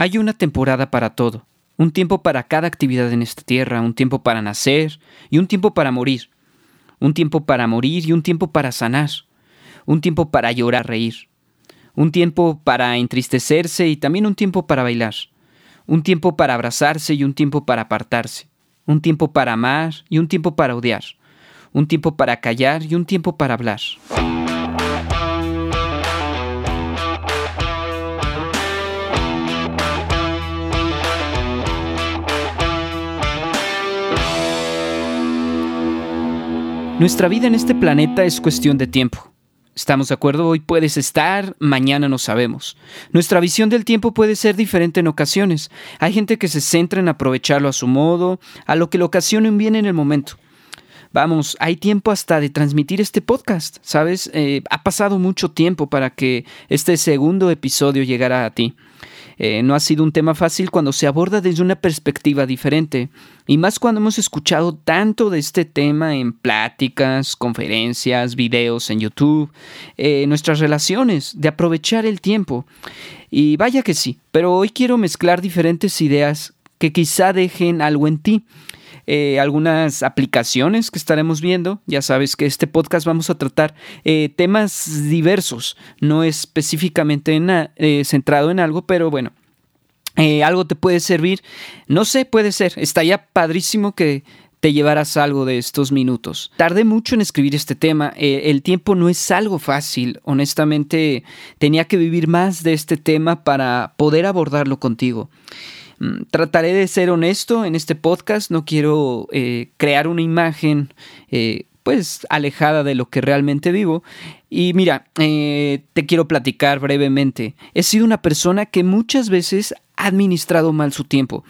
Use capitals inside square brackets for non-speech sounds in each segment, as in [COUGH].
Hay una temporada para todo, un tiempo para cada actividad en esta tierra, un tiempo para nacer y un tiempo para morir, un tiempo para morir y un tiempo para sanar, un tiempo para llorar, reír, un tiempo para entristecerse y también un tiempo para bailar, un tiempo para abrazarse y un tiempo para apartarse, un tiempo para amar y un tiempo para odiar, un tiempo para callar y un tiempo para hablar. Nuestra vida en este planeta es cuestión de tiempo. ¿Estamos de acuerdo? Hoy puedes estar, mañana no sabemos. Nuestra visión del tiempo puede ser diferente en ocasiones. Hay gente que se centra en aprovecharlo a su modo, a lo que le ocasione un bien en el momento. Vamos, hay tiempo hasta de transmitir este podcast, ¿sabes? Eh, ha pasado mucho tiempo para que este segundo episodio llegara a ti. Eh, no ha sido un tema fácil cuando se aborda desde una perspectiva diferente, y más cuando hemos escuchado tanto de este tema en pláticas, conferencias, videos en YouTube, eh, nuestras relaciones, de aprovechar el tiempo. Y vaya que sí, pero hoy quiero mezclar diferentes ideas que quizá dejen algo en ti. Eh, algunas aplicaciones que estaremos viendo. Ya sabes que este podcast vamos a tratar eh, temas diversos, no específicamente eh, centrado en algo, pero bueno. algo te puede servir, no sé, puede ser, está ya padrísimo que te llevaras algo de estos minutos. Tardé mucho en escribir este tema, el tiempo no es algo fácil, honestamente tenía que vivir más de este tema para poder abordarlo contigo. Mm, trataré de ser honesto en este podcast, no quiero eh, crear una imagen eh, pues alejada de lo que realmente vivo. Y mira, eh, te quiero platicar brevemente. He sido una persona que muchas veces ha administrado mal su tiempo.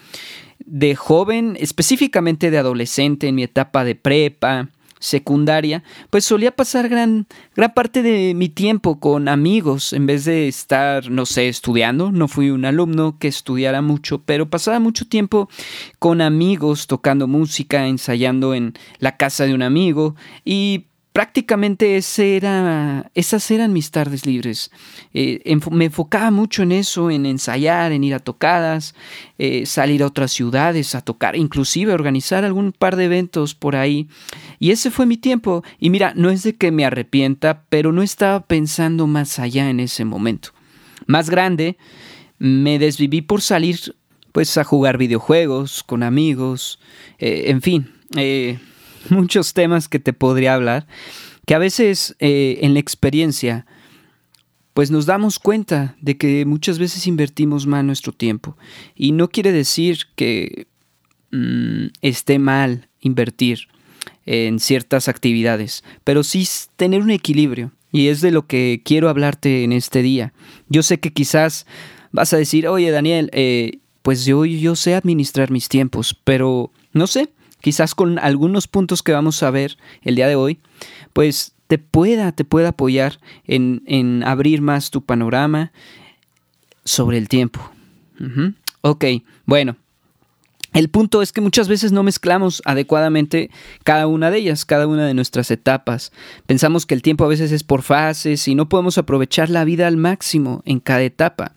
De joven, específicamente de adolescente, en mi etapa de prepa, secundaria, pues solía pasar gran, gran parte de mi tiempo con amigos en vez de estar, no sé, estudiando. No fui un alumno que estudiara mucho, pero pasaba mucho tiempo con amigos tocando música, ensayando en la casa de un amigo y prácticamente esas eran mis tardes libres. Eh, me enfocaba mucho en eso, en ensayar, en ir a tocadas, eh, salir a otras ciudades a tocar, inclusive organizar algún par de eventos por ahí. Y ese fue mi tiempo. Y mira, no es de que me arrepienta, pero no estaba pensando más allá en ese momento. Más grande, me desviví por salir pues a jugar videojuegos con amigos, eh, en fin [LAUGHS] muchos temas que te podría hablar, que a veces eh, en la experiencia, pues nos damos cuenta de que muchas veces invertimos mal nuestro tiempo. Y no quiere decir que mm, esté mal invertir en ciertas actividades, pero sí tener un equilibrio. Y es de lo que quiero hablarte en este día. Yo sé que quizás vas a decir, oye Daniel, eh, pues yo, yo sé administrar mis tiempos, pero no sé, quizás con algunos puntos que vamos a ver el día de hoy, pues te pueda, te pueda apoyar en, abrir más tu panorama sobre el tiempo. Ok, bueno. El punto es que muchas veces no mezclamos adecuadamente cada una de ellas, cada una de nuestras etapas. Pensamos que el tiempo a veces es por fases y no podemos aprovechar la vida al máximo en cada etapa.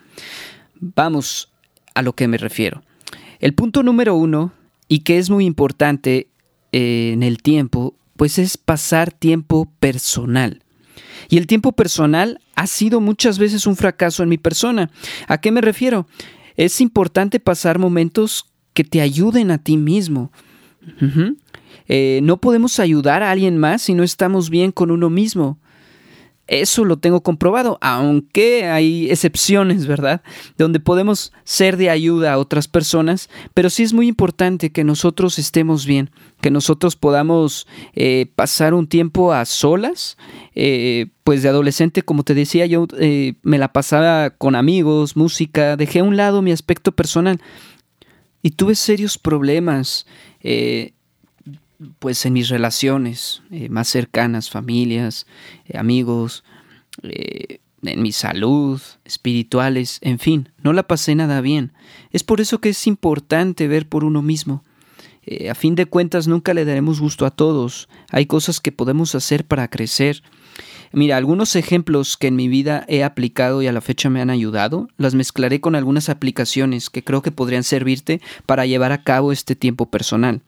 Vamos a lo que me refiero. El punto número uno y que es muy importante eh, en el tiempo, pues es pasar tiempo personal. Y el tiempo personal ha sido muchas veces un fracaso en mi persona. ¿A qué me refiero? Es importante pasar momentos que te ayuden a ti mismo. Eh, no podemos ayudar a alguien más si no estamos bien con uno mismo. Eso lo tengo comprobado, aunque hay excepciones, ¿verdad? Donde podemos ser de ayuda a otras personas, pero sí es muy importante que nosotros estemos bien, que nosotros podamos eh, pasar un tiempo a solas. Eh, pues de adolescente, como te decía, yo eh, me la pasaba con amigos, música, dejé a un lado mi aspecto personal y tuve serios problemas pues en mis relaciones eh, más cercanas, familias, eh, amigos, eh, en mi salud, espirituales, en fin, no la pasé nada bien. Es por eso que es importante ver por uno mismo. a fin de cuentas nunca le daremos gusto a todos. Hay cosas que podemos hacer para crecer Mira, algunos ejemplos que en mi vida he aplicado y a la fecha me han ayudado, las mezclaré con algunas aplicaciones que creo que podrían servirte para llevar a cabo este tiempo personal.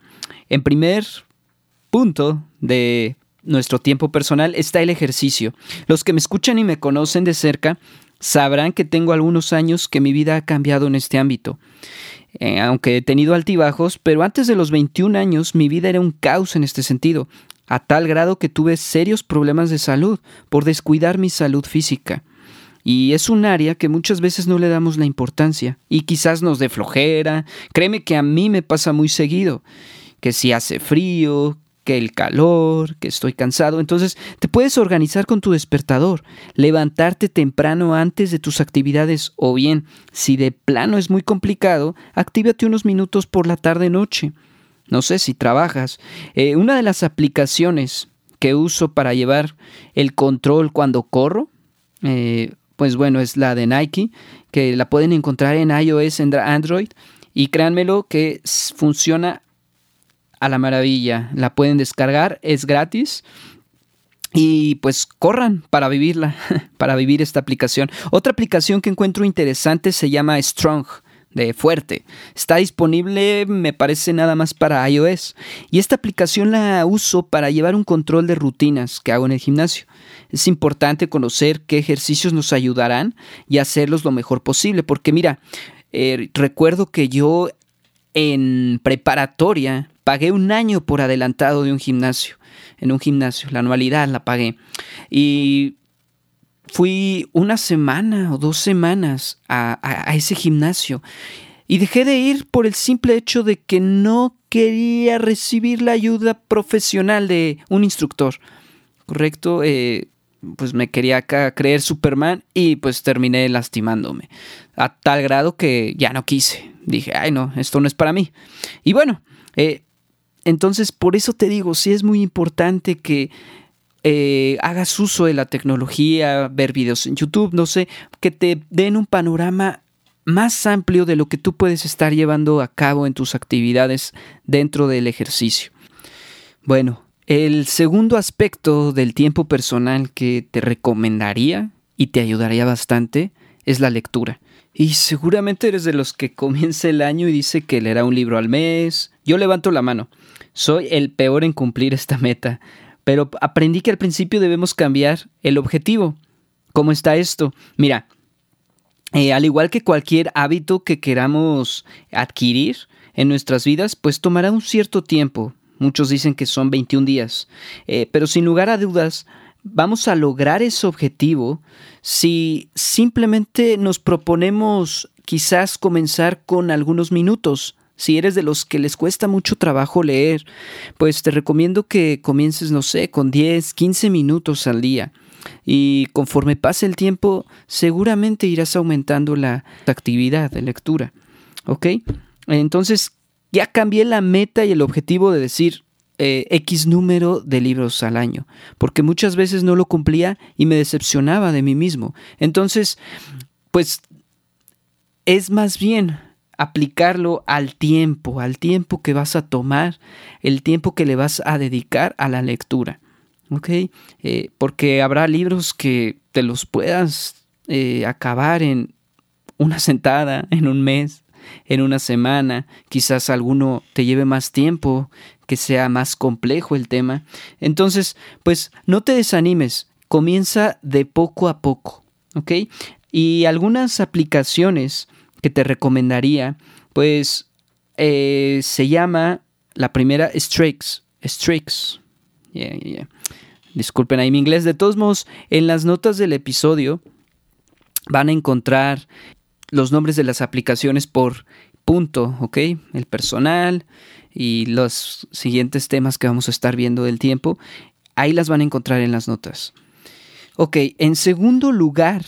En primer punto de nuestro tiempo personal está el ejercicio. Los que me escuchan y me conocen de cerca sabrán que tengo algunos años que mi vida ha cambiado en este ámbito. Eh, aunque he tenido altibajos, pero antes de los 21 años mi vida era un caos en este sentido a tal grado que tuve serios problemas de salud por descuidar mi salud física. Y es un área que muchas veces no le damos la importancia y quizás nos dé flojera. Créeme que a mí me pasa muy seguido, que si hace frío, que el calor, que estoy cansado. Entonces te puedes organizar con tu despertador, levantarte temprano antes de tus actividades o bien, si de plano es muy complicado, actívate unos minutos por la tarde-noche. No sé si trabajas. Eh, una de las aplicaciones que uso para llevar el control cuando corro, eh, pues bueno, es la de Nike, que la pueden encontrar en iOS, en Android, y créanmelo que funciona a la maravilla. La pueden descargar, es gratis. Y pues corran para vivirla, [LAUGHS] para vivir esta aplicación. Otra aplicación que encuentro interesante se llama Strong de fuerte. Está disponible, me parece, nada más para iOS. Y esta aplicación la uso para llevar un control de rutinas que hago en el gimnasio. Es importante conocer qué ejercicios nos ayudarán y hacerlos lo mejor posible. Porque mira, eh, recuerdo que yo en preparatoria pagué un año por adelantado de un gimnasio. En un gimnasio, la anualidad la pagué. Y fui una semana o dos semanas a, ese gimnasio y dejé de ir por el simple hecho de que no quería recibir la ayuda profesional de un instructor. ¿Correcto? Eh, pues me quería creer Superman y pues terminé lastimándome. A tal grado que ya no quise. Dije, ay no, esto no es para mí. Y bueno, eh, entonces por eso te digo, sí es muy importante que eh, hagas uso de la tecnología, ver videos en YouTube, no sé, que te den un panorama más amplio de lo que tú puedes estar llevando a cabo en tus actividades dentro del ejercicio. Bueno, el segundo aspecto del tiempo personal que te recomendaría y te ayudaría bastante es la lectura. Y seguramente eres de los que comienza el año y dice que leerá un libro al mes. Yo levanto la mano. Soy el peor en cumplir esta meta. Pero aprendí que al principio debemos cambiar el objetivo. ¿Cómo está esto? Mira, eh, al igual que cualquier hábito que queramos adquirir en nuestras vidas, pues tomará un cierto tiempo. Muchos dicen que son 21 días. Eh, pero sin lugar a dudas, vamos a lograr ese objetivo si simplemente nos proponemos quizás comenzar con algunos minutos si eres de los que les cuesta mucho trabajo leer, pues te recomiendo que comiences, no sé, con 10, 15 minutos al día. Y conforme pase el tiempo, seguramente irás aumentando la actividad de lectura. ¿Ok? Entonces, ya cambié la meta y el objetivo de decir eh, X número de libros al año, porque muchas veces no lo cumplía y me decepcionaba de mí mismo. Entonces, pues es más bien aplicarlo al tiempo, al tiempo que vas a tomar, el tiempo que le vas a dedicar a la lectura. ¿Ok? Eh, porque habrá libros que te los puedas eh, acabar en una [LAUGHS] sentada, en un mes, en una semana, quizás alguno te lleve más tiempo, que sea más complejo el tema. Entonces, pues no te desanimes, comienza de poco a poco, ¿ok? Y algunas aplicaciones que te recomendaría, pues eh, se llama la primera Strix. Strix. Disculpen ahí mi inglés. De todos modos, en las notas del episodio van a encontrar los nombres de las aplicaciones por punto, ¿ok? El personal y los siguientes temas que vamos a estar viendo del tiempo. Ahí las van a encontrar en las notas. Ok, en segundo lugar,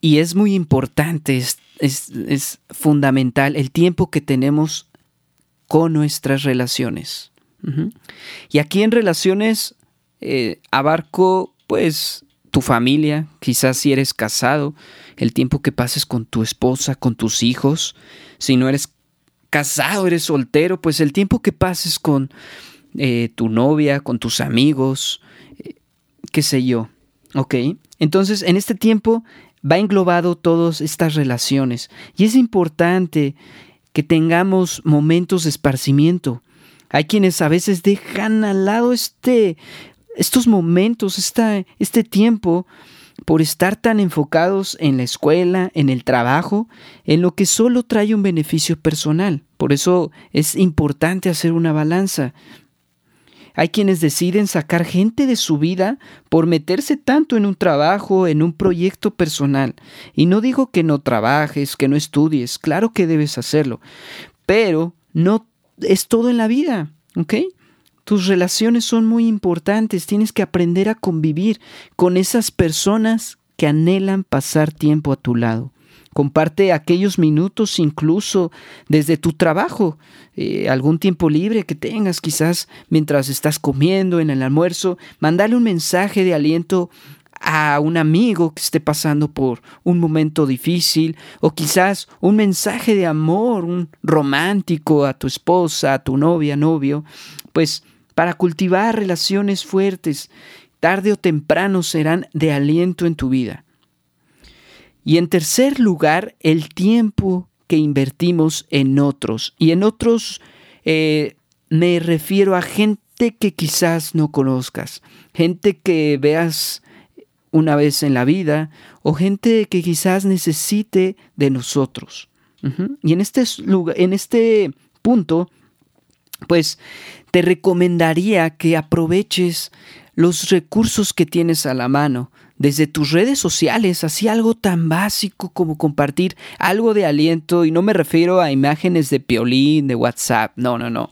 y es muy importante es, fundamental el tiempo que tenemos con nuestras relaciones. Y aquí en relaciones eh, abarco pues tu familia, quizás si eres casado, el tiempo que pases con tu esposa, con tus hijos. Si no eres casado, eres soltero, pues el tiempo que pases con eh, tu novia, con tus amigos. qué sé yo. ¿Ok? Entonces, en este tiempo va englobado todas estas relaciones y es importante que tengamos momentos de esparcimiento. Hay quienes a veces dejan al lado este, estos momentos, este tiempo, por estar tan enfocados en la escuela, en el trabajo, en lo que solo trae un beneficio personal. Por eso es importante hacer una balanza. Hay quienes deciden sacar gente de su vida por meterse tanto en un trabajo, en un proyecto personal. Y no digo que no trabajes, que no estudies, claro que debes hacerlo, pero no es todo en la vida, ¿ok? Tus relaciones son muy importantes, tienes que aprender a convivir con esas personas que anhelan pasar tiempo a tu lado. Comparte aquellos minutos incluso desde tu trabajo, eh, algún tiempo libre que tengas quizás mientras estás comiendo en el almuerzo, mandale un mensaje de aliento a un amigo que esté pasando por un momento difícil o quizás un mensaje de amor, un romántico a tu esposa, a tu novia, novio, pues para cultivar relaciones fuertes, tarde o temprano serán de aliento en tu vida. Y en tercer lugar, el tiempo que invertimos en otros. Y en otros eh, me refiero a gente que quizás no conozcas, gente que veas una vez en la vida o gente que quizás necesite de nosotros. Y en este, en este punto, pues te recomendaría que aproveches los recursos que tienes a la mano, desde tus redes sociales, así algo tan básico como compartir algo de aliento, y no me refiero a imágenes de piolín, de WhatsApp, no, no, no,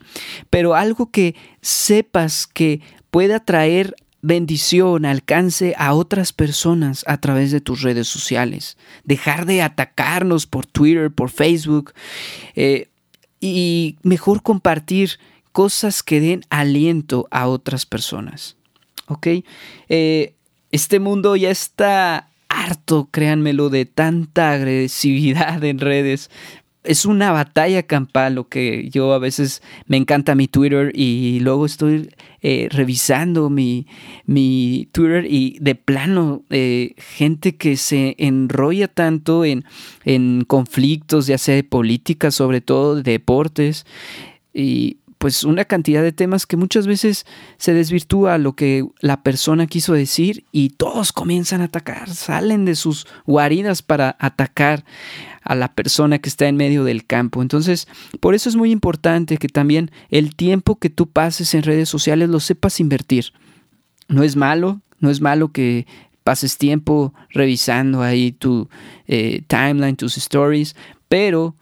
pero algo que sepas que pueda traer bendición, alcance a otras personas a través de tus redes sociales. Dejar de atacarnos por Twitter, por Facebook, eh, y mejor compartir cosas que den aliento a otras personas. ¿Ok? Eh, este mundo ya está harto, créanmelo, de tanta agresividad en redes. Es una batalla campal lo que yo a veces me encanta mi Twitter y luego estoy eh, revisando mi, mi, Twitter y de plano eh, gente que se enrolla tanto en, en conflictos, ya sea de política, sobre todo de deportes, y pues una cantidad de temas que muchas veces se desvirtúa lo que la persona quiso decir y todos comienzan a atacar, salen de sus guaridas para atacar a la persona que está en medio del campo. Entonces, por eso es muy importante que también el tiempo que tú pases en redes sociales lo sepas invertir. No es malo, no es malo que pases tiempo revisando ahí tu eh, timeline, tus stories, pero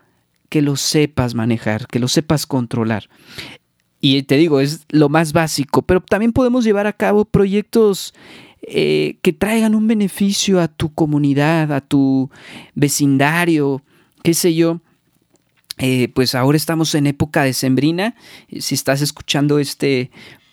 que lo sepas manejar, que lo sepas controlar. Y te digo, es lo más básico, pero también podemos llevar a cabo proyectos eh, que traigan un beneficio a tu comunidad, a tu vecindario, qué sé yo. Eh, pues ahora estamos en época de sembrina. Si estás escuchando este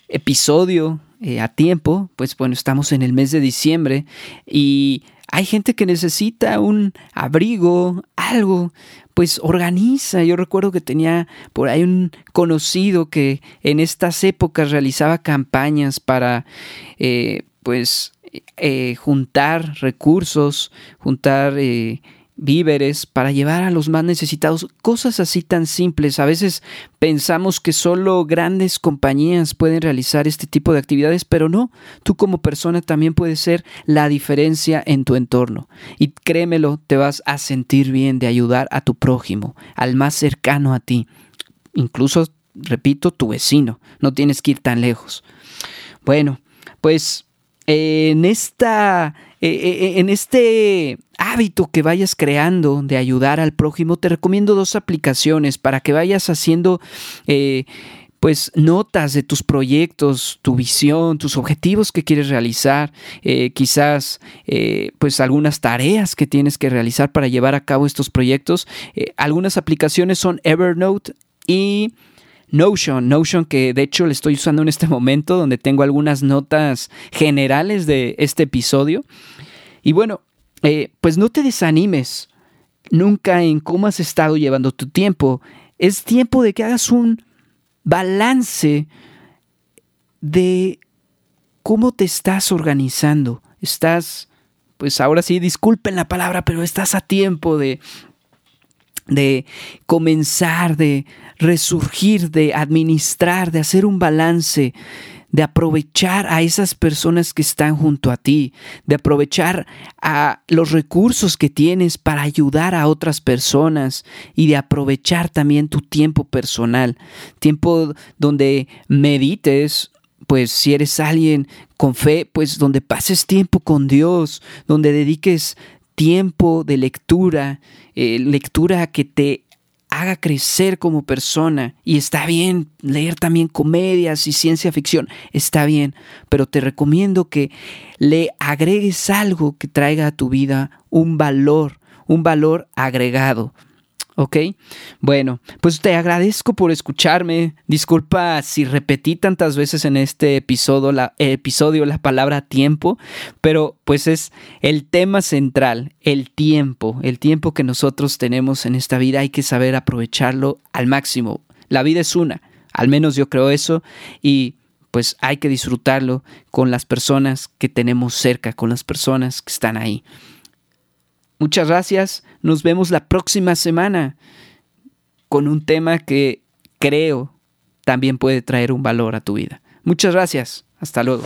episodio eh, a tiempo, pues bueno, estamos en el mes de diciembre y hay gente que necesita un abrigo, algo, pues organiza. Yo recuerdo que tenía por ahí un conocido que en estas épocas realizaba campañas para, eh, pues, eh, juntar recursos, juntar eh, víveres para llevar a los más necesitados, cosas así tan simples. A veces pensamos que solo grandes compañías pueden realizar este tipo de actividades, pero no, tú como persona también puedes ser la diferencia en tu entorno. Y créemelo, te vas a sentir bien de ayudar a tu prójimo, al más cercano a ti, incluso, repito, tu vecino, no tienes que ir tan lejos. Bueno, pues en esta eh, eh, eh, en este hábito que vayas creando de ayudar al prójimo, te recomiendo dos aplicaciones para que vayas haciendo pues notas de tus proyectos, tu visión, tus objetivos que quieres realizar, quizás pues algunas tareas que tienes que realizar para llevar a cabo estos proyectos. algunas aplicaciones son Evernote y Notion, Notion que de hecho le estoy usando en este momento donde tengo algunas notas generales de este episodio. Y bueno, eh, pues no te desanimes nunca en cómo has estado llevando tu tiempo. Es tiempo de que hagas un balance de ¿cómo te estás organizando? ¿Estás, pues ahora sí, disculpen la palabra, pero estás a tiempo de, de comenzar, de resurgir, de administrar, de hacer un balance, de aprovechar a esas personas que están junto a ti, de aprovechar a los recursos que tienes para ayudar a otras personas y de aprovechar también tu tiempo personal, tiempo donde medites, pues si eres alguien con fe, pues donde pases tiempo con Dios, donde dediques tiempo de lectura, eh, lectura que te haga crecer como persona. Y está bien leer también comedias y ciencia ficción, está bien, pero te recomiendo que le agregues algo que traiga a tu vida un valor, un valor agregado. ¿Ok? Bueno, pues te agradezco por escucharme. Disculpa si repetí tantas veces en este episodio la, episodio la palabra tiempo, pero pues es el tema central, el tiempo, el tiempo que nosotros tenemos en esta vida. Hay que saber aprovecharlo al máximo. La vida es una, al menos yo creo eso, y pues hay que disfrutarlo con las personas que tenemos cerca, con las personas que están ahí. Muchas gracias. Nos vemos la próxima semana con un tema que creo también puede traer un valor a tu vida. Muchas gracias. Hasta luego.